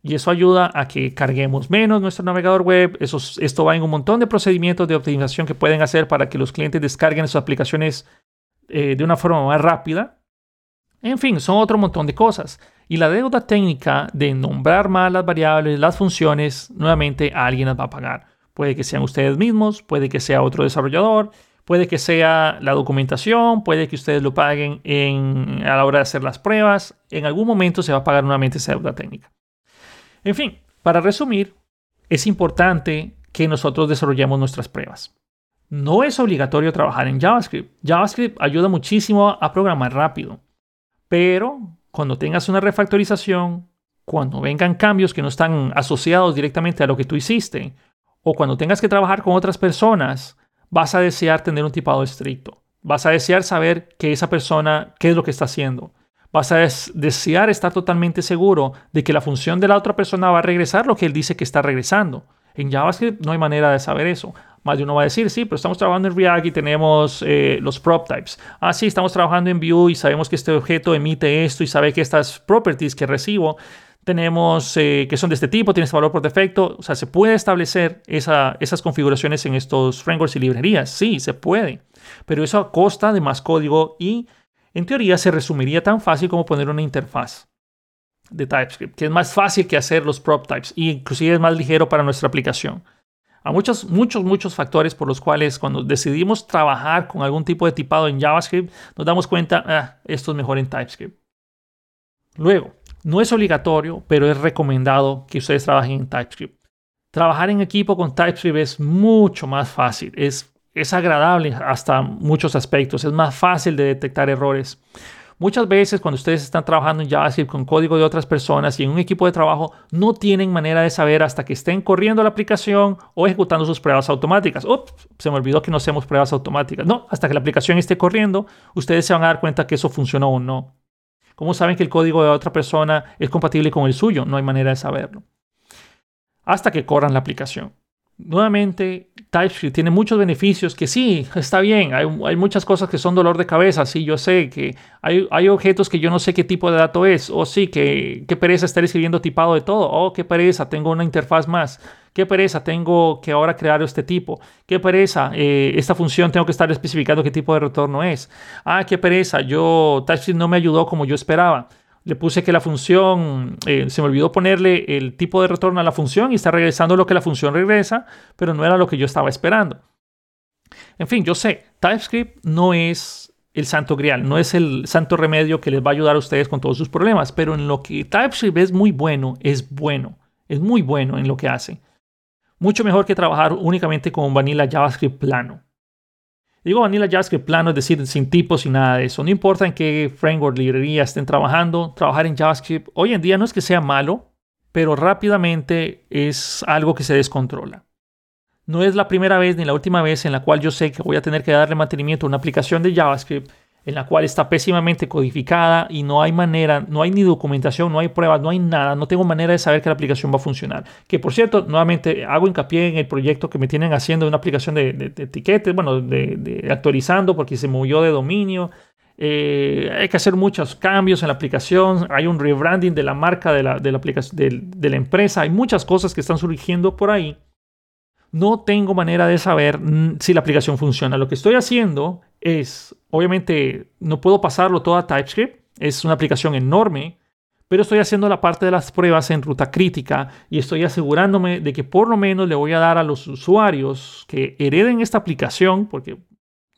Y eso ayuda a que carguemos menos nuestro navegador web. Eso, esto va en un montón de procedimientos de optimización que pueden hacer para que los clientes descarguen sus aplicaciones eh, de una forma más rápida en fin, son otro montón de cosas. Y la deuda técnica de nombrar mal las variables, las funciones, nuevamente alguien las va a pagar. Puede que sean ustedes mismos, puede que sea otro desarrollador, puede que sea la documentación, puede que ustedes lo paguen a la hora de hacer las pruebas. En algún momento se va a pagar nuevamente esa deuda técnica. En fin, para resumir, es importante que nosotros desarrollemos nuestras pruebas. No es obligatorio trabajar en JavaScript. JavaScript ayuda muchísimo a programar rápido. Pero cuando tengas una refactorización, cuando vengan cambios que no están asociados directamente a lo que tú hiciste, o cuando tengas que trabajar con otras personas, vas a desear tener un tipado estricto. Vas a desear saber que esa persona, qué es lo que está haciendo. Vas a desear estar totalmente seguro de que la función de la otra persona va a regresar lo que él dice que está regresando. En JavaScript no hay manera de saber eso. Más de uno va a decir, sí, pero estamos trabajando en React y tenemos eh, los prop types. Ah, sí, estamos trabajando en Vue y sabemos que este objeto emite esto y sabe que estas properties que recibo tenemos eh, que son de este tipo, tiene este valor por defecto. O sea, se puede establecer esas configuraciones en estos frameworks y librerías. Sí, se puede. Pero eso a costa de más código y en teoría se resumiría tan fácil como poner una interfaz de TypeScript, que es más fácil que hacer los prop types y inclusive es más ligero para nuestra aplicación. Hay muchos, muchos, muchos factores por los cuales cuando decidimos trabajar con algún tipo de tipado en JavaScript, nos damos cuenta, ah, esto es mejor en TypeScript. Luego, no es obligatorio, pero es recomendado que ustedes trabajen en TypeScript. Trabajar en equipo con TypeScript es mucho más fácil, es, es agradable hasta muchos aspectos, es más fácil de detectar errores. Muchas veces cuando ustedes están trabajando en JavaScript con código de otras personas y en un equipo de trabajo, no tienen manera de saber hasta que estén corriendo la aplicación o ejecutando sus pruebas automáticas. Ups, se me olvidó que no hacemos pruebas automáticas. No, hasta que la aplicación esté corriendo, ustedes se van a dar cuenta que eso funcionó o no. ¿Cómo saben que el código de otra persona es compatible con el suyo? No hay manera de saberlo. Hasta que corran la aplicación. Nuevamente, TypeScript tiene muchos beneficios que sí, está bien, hay, muchas cosas que son dolor de cabeza, sí, yo sé que hay, hay, objetos que yo no sé qué tipo de dato es, o sí, que qué pereza estar escribiendo tipado de todo, o oh, qué pereza, tengo una interfaz más, qué pereza, tengo que ahora crear este tipo, qué pereza, eh, esta función tengo que estar especificando qué tipo de retorno es, ah, qué pereza, yo TypeScript no me ayudó como yo esperaba le puse que la función, eh, se me olvidó ponerle el tipo de retorno a la función y está regresando lo que la función regresa, pero no era lo que yo estaba esperando. En fin, yo sé, TypeScript no es el santo grial, no es el santo remedio que les va a ayudar a ustedes con todos sus problemas, pero en lo que TypeScript es muy bueno, es bueno, es muy bueno en lo que hace. Mucho mejor que trabajar únicamente con vanilla JavaScript plano. Digo vanilla JavaScript plano, es decir, sin tipos y nada de eso. No importa en qué framework, librería estén trabajando, trabajar en JavaScript hoy en día no es que sea malo, pero rápidamente es algo que se descontrola. No es la primera vez ni la última vez en la cual yo sé que voy a tener que darle mantenimiento a una aplicación de JavaScript en la cual está pésimamente codificada y no hay manera, no hay ni documentación, no hay pruebas, no hay nada, no tengo manera de saber que la aplicación va a funcionar. Que por cierto, nuevamente hago hincapié en el proyecto que me tienen haciendo una aplicación de, etiquetes, bueno, de, actualizando porque se movió de dominio. Eh, hay que hacer muchos cambios en la aplicación, hay un rebranding de la marca de la, la, de la empresa, hay muchas cosas que están surgiendo por ahí no tengo manera de saber si la aplicación funciona. Lo que estoy haciendo es, obviamente, no puedo pasarlo todo a TypeScript, es una aplicación enorme, pero estoy haciendo la parte de las pruebas en ruta crítica y estoy asegurándome de que por lo menos le voy a dar a los usuarios que hereden esta aplicación, porque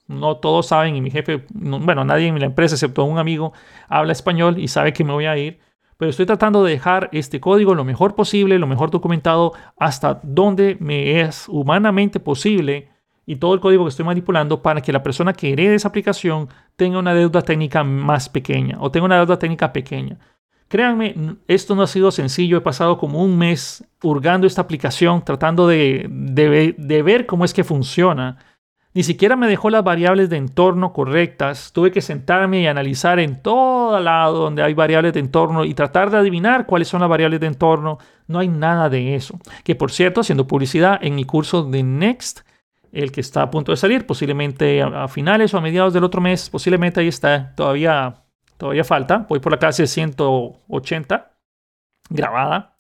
No todos saben y mi jefe, bueno, nadie en la empresa excepto un amigo habla español y sabe que me voy a ir. Pero estoy tratando de dejar este código lo mejor posible, lo mejor documentado hasta donde me es humanamente posible y todo el código que estoy manipulando para que la persona que herede esa aplicación tenga una deuda técnica más pequeña o tenga una deuda técnica pequeña. Créanme, esto no ha sido sencillo. He pasado como un mes hurgando esta aplicación, tratando de, de, ver cómo es que funciona. Ni siquiera me dejó las variables de entorno correctas. Tuve que sentarme y analizar en todo lado donde hay variables de entorno y tratar de adivinar cuáles son las variables de entorno. No hay nada de eso. Que por cierto, haciendo publicidad en mi curso de Next, el que está a punto de salir, posiblemente a, finales o a mediados del otro mes, posiblemente ahí está, todavía, todavía falta, voy por la clase 180 grabada.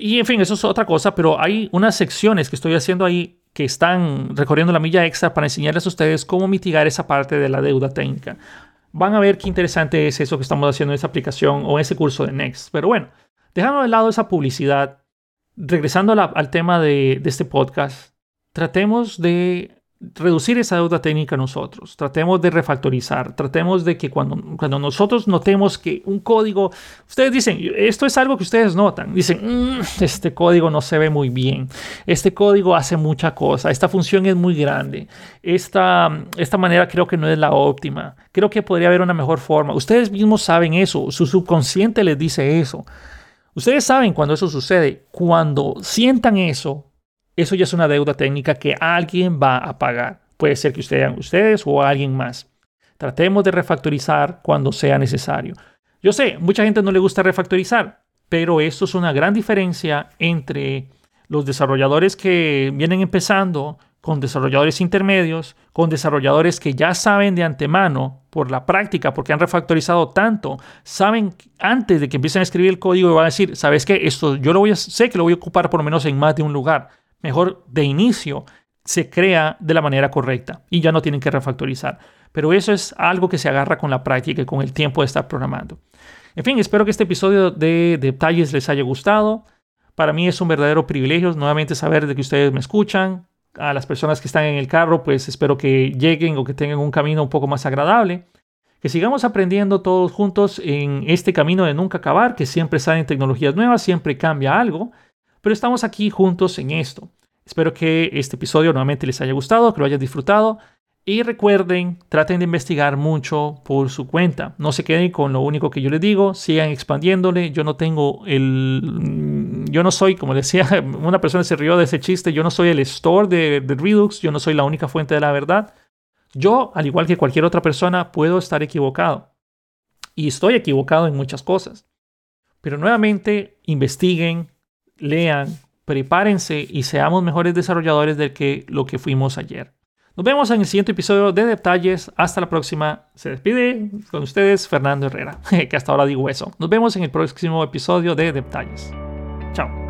Y en fin, eso es otra cosa, pero hay unas secciones que estoy haciendo ahí que están recorriendo la milla extra para enseñarles a ustedes cómo mitigar esa parte de la deuda técnica. Van a ver qué interesante es eso que estamos haciendo en esa aplicación o en ese curso de Next. Pero bueno, dejando de lado esa publicidad, regresando al tema de, de este podcast, tratemos de reducir esa deuda técnica nosotros, tratemos de refactorizar, tratemos de que cuando, cuando nosotros notemos que un código, ustedes dicen, esto es algo que ustedes notan, dicen, mm, este código no se ve muy bien, este código hace mucha cosa, esta función es muy grande, esta, esta manera creo que no es la óptima, creo que podría haber una mejor forma, ustedes mismos saben eso, su subconsciente les dice eso. Ustedes saben cuando eso sucede, cuando sientan eso, eso ya es una deuda técnica que alguien va a pagar. Puede ser que ustedes, ustedes o alguien más. Tratemos de refactorizar cuando sea necesario. Yo sé, mucha gente no le gusta refactorizar, pero esto es una gran diferencia entre los desarrolladores que vienen empezando con desarrolladores intermedios, con desarrolladores que ya saben de antemano por la práctica, porque han refactorizado tanto, saben antes de que empiecen a escribir el código y van a decir, ¿sabes qué? Esto yo lo voy sé que lo voy a ocupar por lo menos en más de un lugar mejor de inicio se crea de la manera correcta y ya no tienen que refactorizar. Pero eso es algo que se agarra con la práctica y con el tiempo de estar programando. En fin, espero que este episodio de detalles les haya gustado. Para mí es un verdadero privilegio nuevamente saber de que ustedes me escuchan. A las personas que están en el carro, pues espero que lleguen o que tengan un camino un poco más agradable. Que sigamos aprendiendo todos juntos en este camino de nunca acabar, que siempre salen tecnologías nuevas, siempre cambia algo pero estamos aquí juntos en esto. Espero que este episodio nuevamente les haya gustado, que lo hayan disfrutado. Y recuerden, traten de investigar mucho por su cuenta. No se queden con lo único que yo les digo, sigan expandiéndole. Yo no tengo el... Mm, yo no soy, como decía, una persona se rió de ese chiste, yo no soy el store de, de Redux, yo no soy la única fuente de la verdad. Yo, al igual que cualquier otra persona, puedo estar equivocado. Y estoy equivocado en muchas cosas. Pero nuevamente, investiguen, lean, prepárense y seamos mejores desarrolladores de que lo que fuimos ayer. Nos vemos en el siguiente episodio de Detalles. Hasta la próxima. Se despide con ustedes Fernando Herrera, que hasta ahora digo eso. Nos vemos en el próximo episodio de Detalles. Chao.